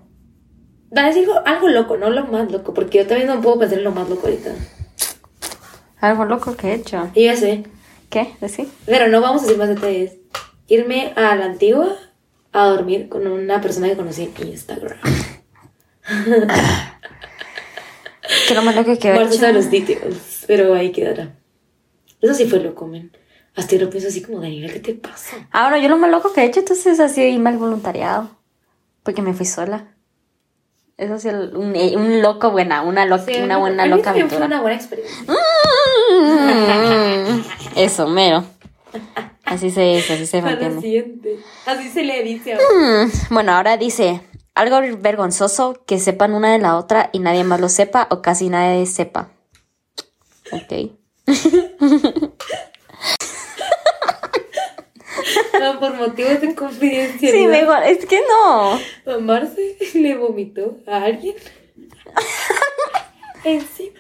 Da, es algo, algo loco, no lo más loco, porque yo también no puedo pensar en lo más loco ahorita. Algo loco que he hecho. Y ya sé, ¿Qué? ¿Decir? pero no vamos a decir más detalles. Irme a la antigua a dormir con una persona que conocí en Instagram. ¿Qué es lo loco que hecho? sabe los details, pero ahí quedará. Eso sí fue loco, men. Hasta yo lo pienso así como, Daniela, ¿qué te pasa? Ah, bueno, yo lo más loco que he hecho entonces ha sido irme al voluntariado. Porque me fui sola. Eso sí, el- un, eh, un loco buena, una, loca, Sí, una buena loca también fue aventura. una buena experiencia. Mm, Eso, mero. Así se es, así se mantiene. Así se le dice a Mm, Bueno, ahora dice, algo vergonzoso que sepan una de la otra y nadie más lo sepa o casi nadie sepa. Ok. Ah, por motivos de confidencialidad. Sí, mejor, es que no. Marce le vomitó a alguien encima.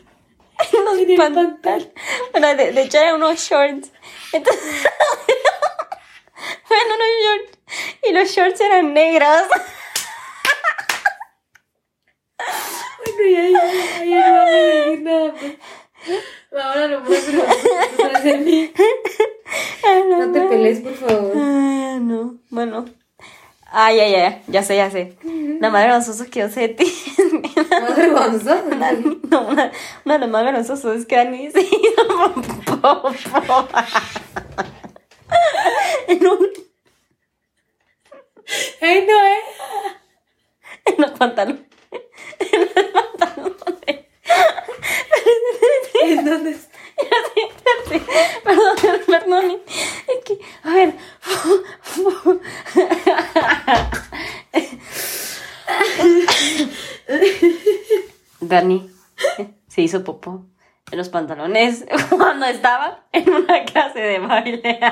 Unos En el pantal- pantalón. Bueno, de, de hecho eran unos shorts. Entonces, fueron unos shorts. Y los shorts eran negros. Bueno, ya, ya, ya no vamos a decir nada. Pues. Ahora lo muestro. Detrás de mí. No te pelees, por favor. Ah, no, bueno. Ah, ya, ya, ya sé, ya sé. Lo más vergonzoso que yo sé de ti. Más vergonzoso. No, una, una de las más vergonzosas es que Dani popó en, un, Ay, no, eh. en los pantalones. En los pantalones. ¿En dónde está? Perdón, perdón. Es que, a ver. Dani se hizo popó en los pantalones cuando estaba en una clase de baile.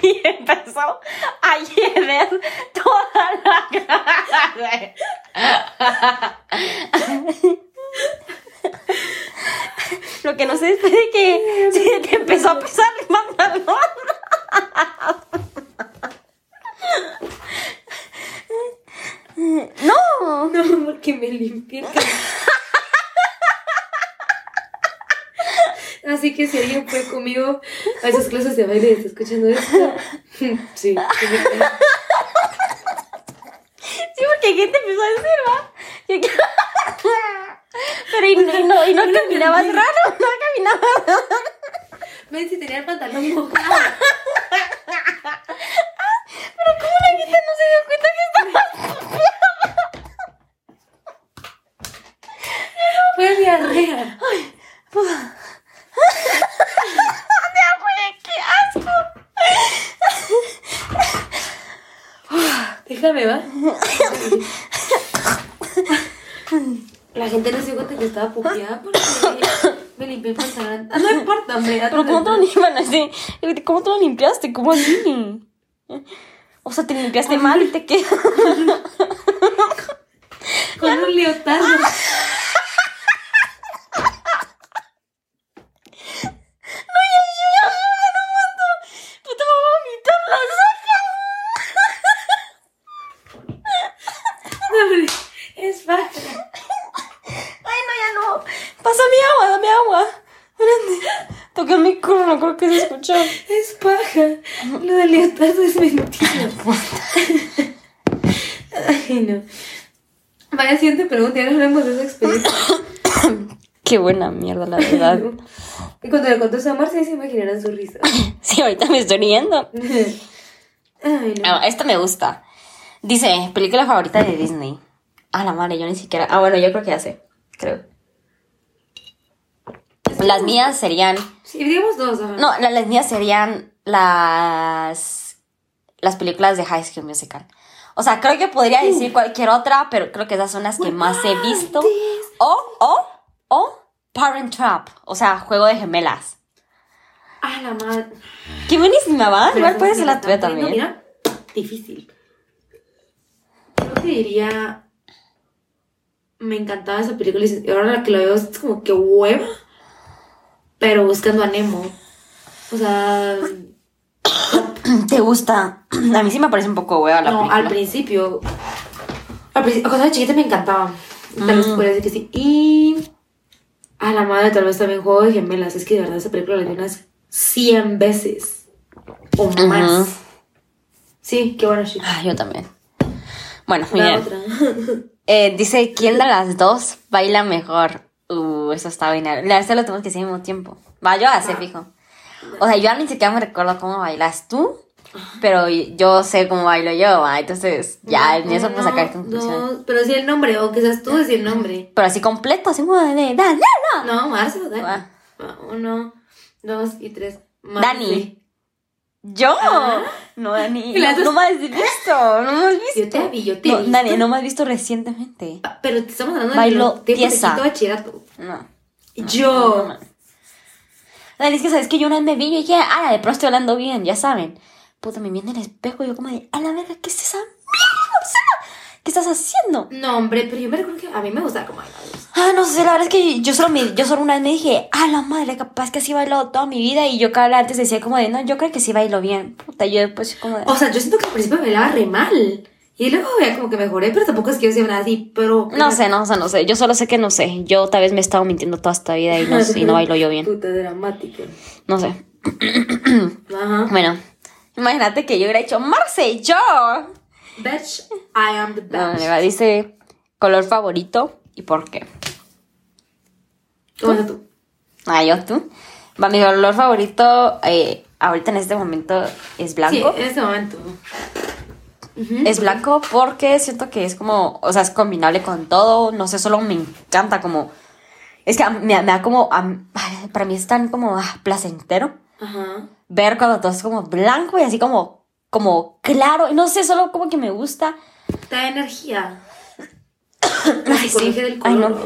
Y empezó a hieder toda la clase. Lo que no sé es de que te empezó a pesar el pantalón. No. No, porque me limpié. Así que si alguien fue conmigo a esas clases de baile y está escuchando esto, sí. Sí, porque ¿qué te empezó a decir, va? Pero y, no- y no, y no caminabas raro, no caminabas. Ven si tenía el pantalón mojado. Pero ¿cómo la gente no se dio cuenta que estaba Fue diarrea. Oye, qué asco. Déjame, va. La que estaba puteada porque me limpié el pantalón. Ah, no importa, hombre. Pero ¿cómo te lo limpiaste? así? ¿Cómo te lo limpiaste? ¿Cómo así? O sea, te limpiaste mal y te quedó. Con un leotardo. Dame, es paja. Ay, no, ya no. Pasa mi agua, dame agua. Espérate. Toqué el micro, no creo que se escuchó. Es paja. Lo del leotardo es mentira. Ay, no. Vaya, siguiente pregunta. Ya no hablamos de esa experiencia. Mierda, la verdad. Y cuando le contó a Marcia, se imaginarán su risa. Sí, ahorita me estoy riendo. Ay, no. Ah, esta me gusta. Dice, película favorita de Disney. Ah, la madre, yo ni siquiera. Ah, bueno, yo creo que ya sé. Creo. Las mías serían. Sí, digamos dos. No, la- las mías serían las. Las películas de High School Musical. O sea, creo que podría decir cualquier otra, pero creo que esas son las que más he visto. O, o, o Parent Trap. O sea, juego de gemelas. Ah, la madre. Qué buenísima, ¿va? Pero Igual puede ser la tuya también. No, mira, difícil. Creo que diría. Me encantaba esa película y ahora la que lo veo es como que hueva. Pero buscando a Nemo. O sea. ¿Te gusta? A mí sí me parece un poco hueva la no, película. al principio. Al principio, cuando era chiquita me encantaba. Tal vez Mm. podría decir que sí. Y. A la madre, tal vez también juego de gemelas. Es que de verdad esa película la vi unas 100 veces. O más. Sí, qué shit. Ah, yo también. Bueno, muy bien. Eh, dice, ¿quién de las dos baila mejor? Uh, eso está bien. La verdad lo tenemos que decir al mismo tiempo. Va, yo a hacer, fijo. O sea, yo ni siquiera me recuerdo cómo bailas tú, pero yo sé cómo bailo yo, ¿va? Entonces, ya en eso puedo sacar conclusiones. No, pero sí el nombre, o quizás tú decir el nombre. Pero así completo, así como de, de- da- da- da. No, Marce, Dani. Va. Uno, dos y tres. Dani. ¿Yo? Ah. No, Dani. Las No, no me has visto, no me has visto. Yo te vi, yo te No. Dani, no me has visto recientemente. Ah, Pero te estamos hablando Bailo de tiesa. bachillerato. No. Yo. Dale, es que sabes que yo una vez me vi y dije, ah, de pronto estoy hablando bien, ya saben. Puta, me vi en el espejo y yo como de, a la verga, ¿qué es esa mierda? ¿Qué estás haciendo? No, hombre, pero yo me recuerdo que a mí me gustaba como bailar. Ah, no sé, la verdad es que yo solo, me, yo solo una vez me dije, ah, la madre, capaz que así bailo toda mi vida. Y yo cada vez antes decía como de, no, yo creo que sí bailo bien. Puta, yo después como de, O sea, yo siento que al principio bailaba re mal. Y luego ya como que mejoré, pero tampoco es que yo sea una así, pero... no sé, no sé, no sé. Yo solo sé que no sé. Yo tal vez me he estado mintiendo toda esta vida y no, y no bailo yo bien. Puta dramática. No sé. Ajá. Bueno, imagínate que yo hubiera hecho, Marce, yo. Bitch, I am the best. dice color favorito y por qué. ¿Cómo es tú? Ah, yo tú. Va, mi color favorito eh, ahorita en este momento es blanco. Sí, en este momento. Es blanco porque siento que es como, o sea, es combinable con todo. No sé, solo me encanta como. Es que me, me da como. a- para mí es tan como ah, placentero Ajá. Ver cuando todo es como blanco y así como, como claro. No sé, solo como que me gusta. Da energía. Ay, sí. Ay, no.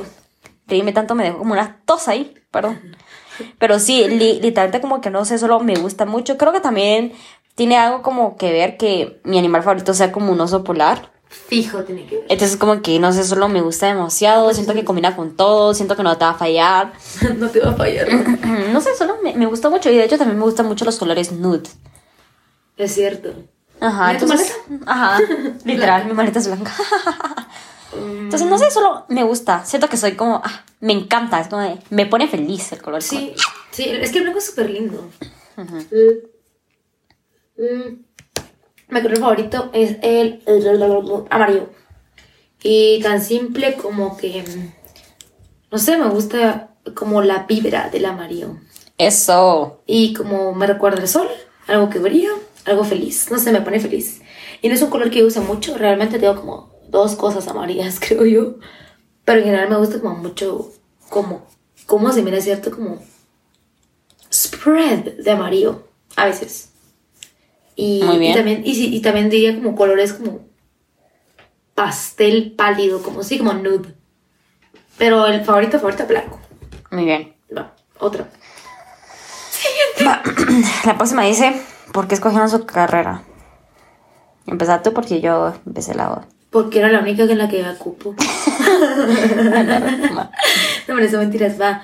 Reírme tanto me dejó como una tos ahí, perdón. Pero sí, li- literalmente como que no sé, solo me gusta mucho. Creo que también tiene algo como que ver que mi animal favorito sea como un oso polar. Fijo, tiene que ver. Entonces como que, no sé, solo me gusta demasiado, siento que combina con todo, siento que no te va a fallar. no te va a fallar. No sé, solo me, me gusta mucho y de hecho también me gustan mucho los colores nude. Es cierto. Ajá, ¿Mira tu entonces... Ajá, literal, mi maleta es blanca. Entonces, no sé, solo me gusta. Siento que soy como, ah, me encanta, es como de, me pone feliz el color. Sí, sí, es que el blanco es súper lindo. Mm. Mm. Mi color favorito es el, el amarillo. Y tan simple como que, no sé, me gusta como la vibra del amarillo. Eso. Y como me recuerda el sol, algo que brilla, algo feliz. No sé, me pone feliz. Y no es un color que yo use mucho, realmente tengo como dos cosas amarillas, creo yo. Pero en general me gusta como mucho, como, como se mira cierto, como spread de amarillo, a veces. Y, Muy bien. y también, y, también diría como colores como pastel pálido, como sí, como nude. Pero el favorito, favorito, blanco. Muy bien. Va, otra. Va, La próxima dice, ¿por qué escogieron su carrera? Empezar tú porque yo empecé la otra. Porque era la única en la que cupo. No, me son mentiras, va.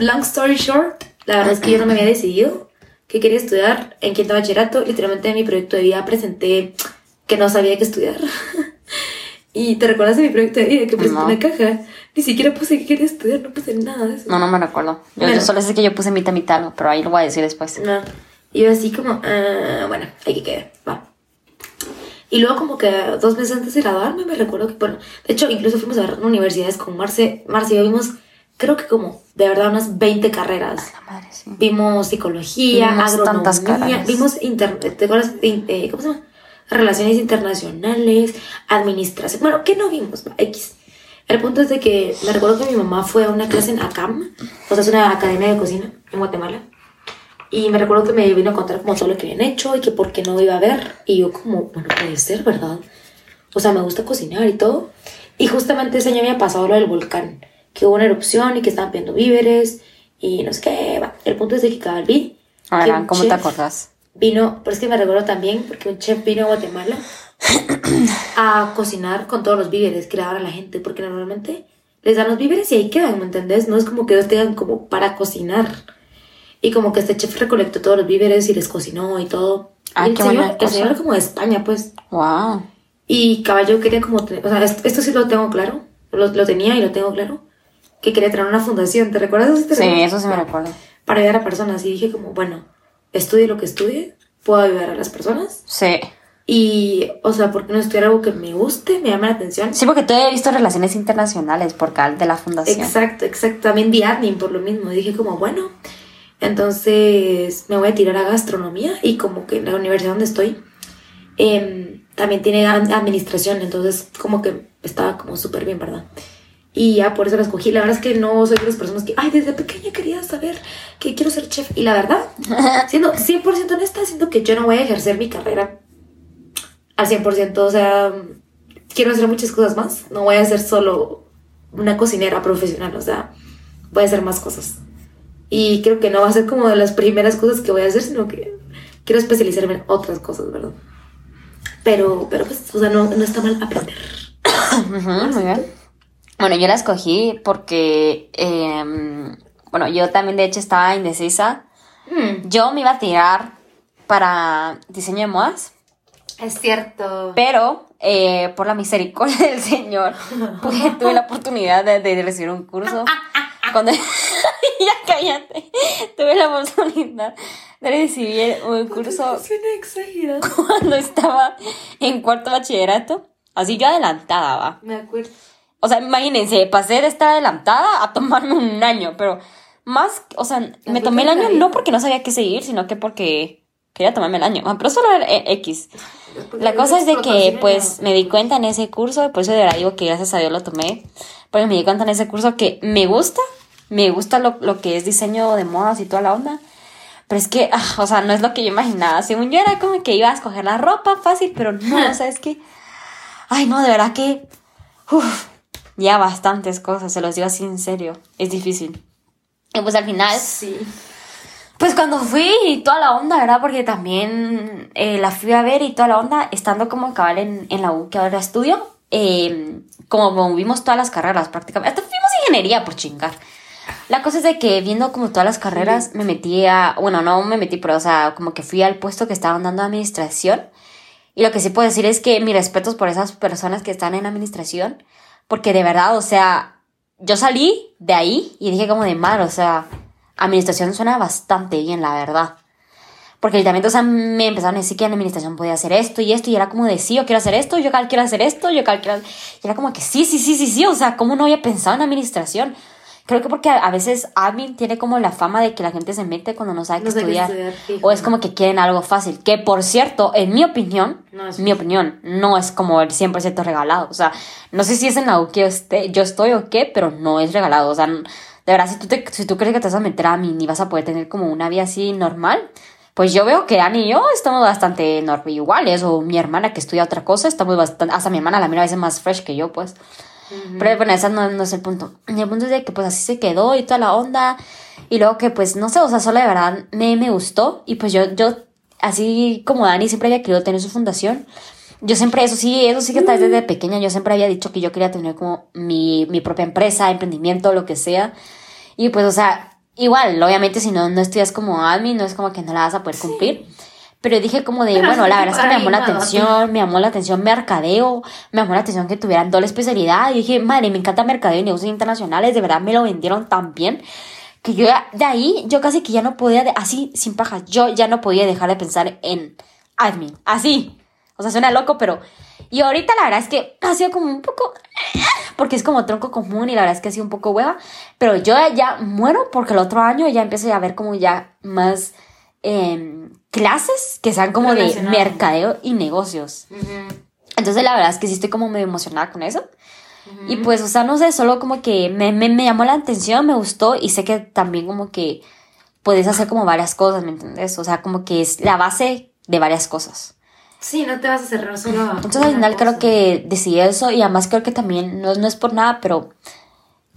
Long story short, la verdad es que yo no me había decidido que quería estudiar en quinto bachillerato. Literalmente en mi proyecto de vida presenté que no sabía qué estudiar. Y te recuerdas de mi proyecto de vida que puse No. una caja. Ni siquiera puse que quería estudiar, no puse nada de eso. No, no me recuerdo. Yo, Bueno. yo solo sé que yo puse mitad mitad, pero ahí lo voy a decir después. No. Y yo así como, ah, bueno, hay que quedar, va. Y luego como que dos meses antes de graduarme me recuerdo que, bueno, de hecho incluso fuimos a ver universidades con Marce. Marce y yo vimos, creo que como, de verdad, unas 20 carreras. La madre, sí. Vimos psicología, Vimos agronomía, vimos, inter ¿te acuerdas? eh, ¿Cómo se llama? Relaciones internacionales, administración. Bueno, ¿qué no vimos? X. El punto es de que me recuerdo que mi mamá fue a una clase en ACAM, o sea, es una academia de cocina en Guatemala. Y me recuerdo que me vino a contar como todo lo que habían hecho y que por qué no iba a ver. Y yo como, bueno, puede ser, ¿verdad? O sea, me gusta cocinar y todo. Y justamente ese año había pasado lo del volcán, que hubo una erupción y que estaban pidiendo víveres y no sé qué. Va. El punto es de que cada vi A que ver, un ¿cómo te acordás? Vino, pero es que me recuerdo también porque un chef vino a Guatemala a cocinar con todos los víveres que le daban a la gente, porque normalmente les dan los víveres y ahí quedan, ¿me entendés? No es como que los tengan como para cocinar. Y como que este chef recolectó todos los víveres y les cocinó y todo. Ah, y el qué señor, el señor era como de España, pues. Wow. Y caballo quería como tener, o sea, esto, esto sí lo tengo claro, lo, lo tenía y lo tengo claro, que quería traer una fundación, ¿te recuerdas? ¿Te Sí, eso sí me recuerdo. Para ayudar a personas y dije como, bueno, estudie lo que estudie, puedo ayudar a las personas Sí. y, o sea, ¿por qué no estudiar algo que me guste, me llame la atención? Sí, porque tú he visto relaciones internacionales por cal de la fundación. Exacto, exacto, también di admin por lo mismo, y dije como, bueno, entonces me voy a tirar a gastronomía y como que la universidad donde estoy em, también tiene ad- administración, entonces como que estaba como súper bien, ¿verdad? Y ya por eso la escogí. La verdad es que no soy de las personas que, ay, desde pequeña quería saber que quiero ser chef. Y la verdad, siendo 100% honesta, siento que yo no voy a ejercer mi carrera al 100%. O sea, quiero hacer muchas cosas más. No voy a ser solo una cocinera profesional. O sea, voy a hacer más cosas. Y creo que no va a ser como de las primeras cosas que voy a hacer, sino que quiero especializarme en otras cosas, ¿verdad? Pero, pero pues, o sea, no, no está mal aprender. Ujú, muy bien. Bueno, yo la escogí porque, em, bueno, yo también de hecho estaba indecisa. Mm, Yo me iba a tirar para diseño de modas, es cierto. pero eh, por la misericordia del Señor pude- tuve la oportunidad de, de recibir un curso. Cuando ya cállate, tuve la oportunidad de recibir un curso cuando estaba en cuarto bachillerato. Así yo adelantada, va. Me acuerdo. O sea, imagínense, pasé de estar adelantada a tomarme un año, pero más, o sea, me tomé el año no porque no sabía qué seguir, sino que porque quería tomarme el año. Pero solo era eh, X. La cosa es de que, pues, me di cuenta en ese curso, y por eso de verdad digo que gracias a Dios lo tomé, porque me di cuenta en ese curso que me gusta, me gusta lo, lo que es diseño de modas y toda la onda, pero es que, ah, o sea, no es lo que yo imaginaba. Según yo era como que iba a escoger la ropa fácil, pero no, o sea, es que, ay, no, de verdad que, uf, ya bastantes cosas, se los digo así en serio, es difícil. Y pues al final, Sí. pues cuando fui y toda la onda, ¿verdad? Porque también eh, la fui a ver y toda la onda, estando como cabal en, en la U que ahora estudio, eh, como vimos todas las carreras prácticamente, hasta fuimos ingeniería por chingar. La cosa es de que viendo como todas las carreras me metí a, bueno, no me metí, pero o sea, como que fui al puesto que estaban dando administración. Y lo que sí puedo decir es que mis respetos por esas personas que están en administración, porque de verdad, o sea, yo salí de ahí y dije como de mal, o sea, administración suena bastante bien, la verdad. Porque literalmente, o sea, me empezaron a decir que en administración podía hacer esto y esto, y era como de sí, yo quiero hacer esto, yo quiero hacer esto, yo quiero. Y era como que sí, sí, sí, sí, sí, o sea, ¿cómo no había pensado en administración? Creo que porque a, veces admin tiene como la fama de que la gente se mete cuando no sabe qué No sabe qué estudiar. o es como que quieren algo fácil. Que por cierto, en mi opinión, No es mi opinión, no es como el 100% regalado. O sea, no sé si es en la U que yo, esté- yo estoy o qué, pero no es regalado. O sea, de verdad, si tú, te, si tú crees que te vas a meter a mí ni vas a poder tener como una vida así normal, pues yo veo que Ani y yo estamos bastante iguales. O mi hermana que estudia otra cosa, estamos bastante. Hasta mi hermana la mira a veces más fresh que yo, pues. Pero bueno, ese no, no es el punto. Y el punto es de que pues así se quedó y toda la onda. Y luego que pues no sé, o sea, solo de verdad me, me gustó. Y pues yo, yo, así como Dani siempre había querido tener su fundación. Yo siempre, eso sí, eso sí que tal vez desde pequeña, yo siempre había dicho que yo quería tener como mi, mi propia empresa, emprendimiento, lo que sea. Y pues, o sea, igual, obviamente si no, no estudias como admin, no es como que no la vas a poder cumplir. Pero dije como de, bueno, la verdad es que me llamó la atención, me llamó la atención mercadeo, me llamó la atención que tuvieran doble especialidad. Y dije, madre, me encanta mercadeo y negocios internacionales, de verdad me lo vendieron tan bien. Que yo ya- de ahí, yo casi que ya no podía, de- así, sin pajas, yo ya no podía dejar de pensar en admin, así. O sea, suena loco, pero... Y ahorita la verdad es que ha sido como un poco... Porque es como tronco común y la verdad es que ha sido un poco hueva. Pero yo ya muero porque el otro año ya empiezo a ver como ya más em, clases que sean como de mercadeo y negocios. Entonces la verdad es que sí estoy como medio emocionada con eso. Y pues, o sea, no sé, solo como que me, me, me llamó la atención, me gustó y sé que también como que puedes hacer como varias cosas, ¿me entiendes? O sea, como que es la base de varias cosas. Sí, no te vas a cerrar solo Entonces al final creo cosa. que decidí eso y además creo que también, no, no es por nada, pero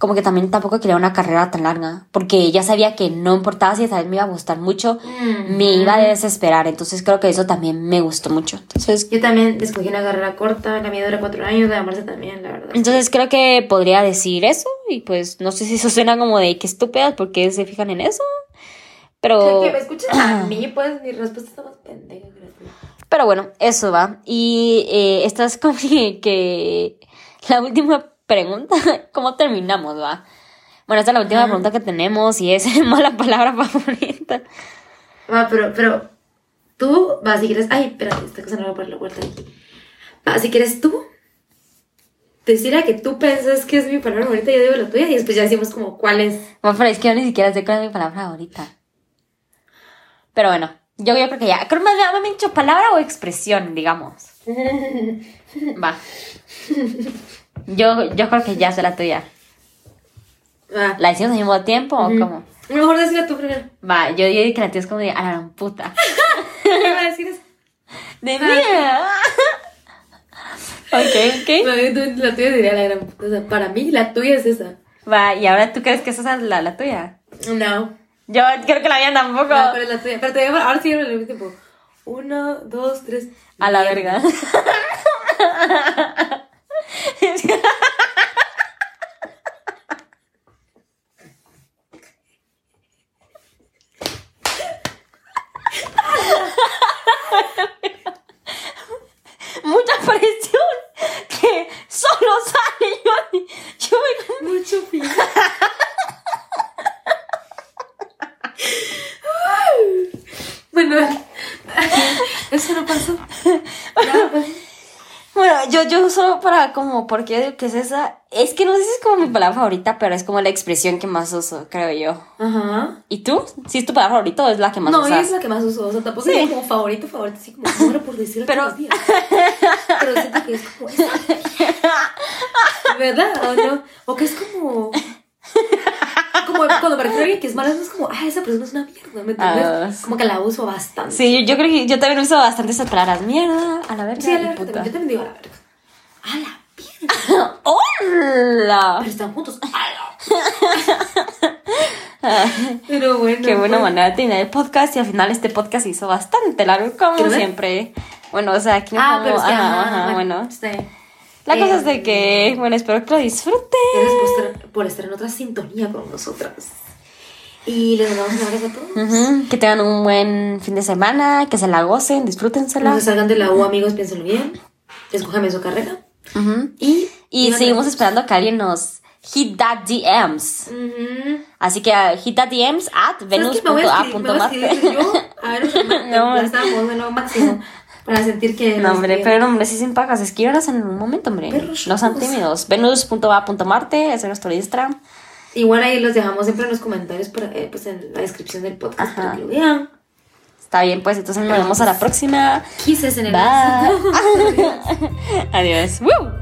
como que también tampoco quería una carrera tan larga, porque ya sabía que no importaba si esa vez me iba a gustar mucho, Mm. me iba a desesperar, entonces creo que eso también me gustó mucho. Entonces, Yo también escogí una carrera corta, la mía dura cuatro años, la de Marce también, la verdad. entonces creo que podría decir eso y pues no sé si eso suena como de que estúpidas porque se fijan en eso, pero... Que, que me a mí, pues mi respuesta está más pendeja. Pero bueno, eso va. Y eh, esta es como que la última pregunta. ¿Cómo terminamos, va? Bueno, esta es la última pregunta que tenemos y es mala palabra favorita. Va, pero, pero tú, va, si quieres, ay, espérate, esta cosa no va a poner la vuelta aquí. Va, si quieres tú, decir a que tú pensas que es mi palabra favorita, yo digo la tuya y después ya decimos como cuál es. Bueno, pero es que yo ni siquiera sé cuál es mi palabra favorita. Pero bueno, yo, yo creo que ya. Creo que me me han dicho palabra o expresión, digamos. Va. Yo, yo creo que ya la tuya. Va. ¿La decimos al mismo tiempo o cómo? Mejor decirla tú primero. Va, yo digo que la tuya es como de a la gran puta. ¿Qué va a decir eso? De mía. ok, ok. No, la tuya diría la gran puta. O sea, para mí, la tuya es esa. Va, y ahora tú crees que esa es la, la tuya. No. Yo creo que la mía tampoco. No, pero es la tuya. Pero te digo, ahora sí, mismo tiempo. Uno, dos, tres. A la verga. Mucha presión que solo sale yo. Yo me Mucho fin. bueno, eso no pasó. Nada pasó. Bueno, yo, yo solo para como, ¿por qué es esa? Es que no sé si es como mi palabra favorita, pero es como la expresión que más uso, creo yo. Ajá. ¿Y tú? ¿Sí es tu palabra favorita o es la que más No, usas? es la que más uso. O sea, tampoco Sí. sería como favorito, favorito, así como muero por decirlo Pero- todos los días. Pero siento que es como esa. ¿Verdad? ¿O no? O que es como. Como cuando refiero a alguien que es mala, es como, ah, esa persona es una mierda, ¿me entiendes? Ah, como que la uso bastante. Sí, yo, creo que yo también uso bastante esas palabras. Mierda, a la verga Sí, a la puta. verga. Yo también digo a la verga. A la verga. ¡Hola! Pero están juntos. A la Pero bueno. Qué buena pues, manera de tener el podcast y al final este podcast se hizo bastante largo, como siempre. Bueno, o sea, aquí no Ah, como- pero es que, ajá, ajá, ajá, bueno. La cosa Eh, es de que, bueno, espero que lo disfruten. Gracias por estar, en otra sintonía con nosotras. Y les damos un abrazo a todos. Que tengan un buen fin de semana, que se la gocen, No disfrútensela. se salgan de la U, amigos, piénsenlo bien. Escójame su carrera. Y, Y seguimos esperando que alguien nos hit that DMs. Así que uh, hit that DMs at No. lo máximo. Para sentir que. No, hombre, pero hombre, sí sin pagas, escríbanos en un momento, hombre. Perros no sean tímidos. Venus.a.marte, ese es nuestro Instagram. Igual ahí los dejamos siempre en los comentarios, para, eh, pues en la descripción del podcast Ajá. para que lo vean. Está bien, pues entonces nos vemos a la próxima. Kisses en el Bye. Adiós. Woo.